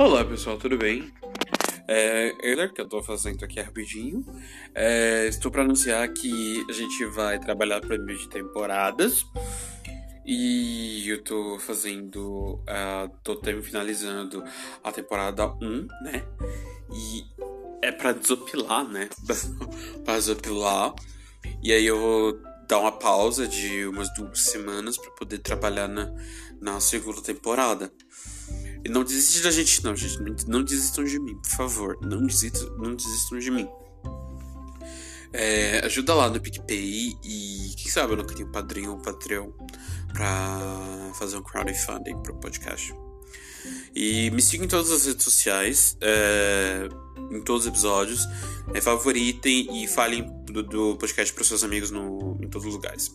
Olá pessoal, tudo bem? É, Euler, que eu tô fazendo aqui rapidinho. É, estou para anunciar que a gente vai trabalhar para meio de temporadas. E eu tô fazendo. Uh, tô finalizando a temporada 1, né? E é para desopilar, né? para desopilar. E aí eu vou dar uma pausa de umas duas semanas para poder trabalhar na, na segunda temporada. Não desiste da gente, não, gente. Não, desistam de mim, por favor. Não desistam, não desistam de mim. É, ajuda lá no PicPay e quem sabe eu não crio um padrinho ou um Patreon pra fazer um crowdfunding pro podcast. E me sigam em todas as redes sociais, é, em todos os episódios. É, favoritem e falem do, do podcast para seus amigos no, em todos os lugares.